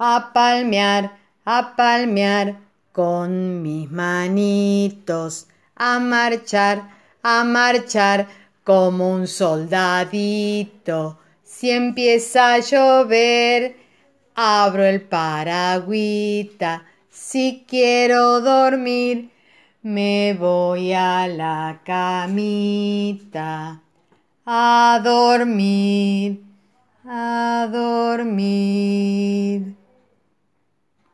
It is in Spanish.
a palmear, a palmear con mis manitos, a marchar, a marchar como un soldadito. Si empieza a llover, abro el paragüita. Si quiero dormir, me voy a la camita a dormir, a dormir.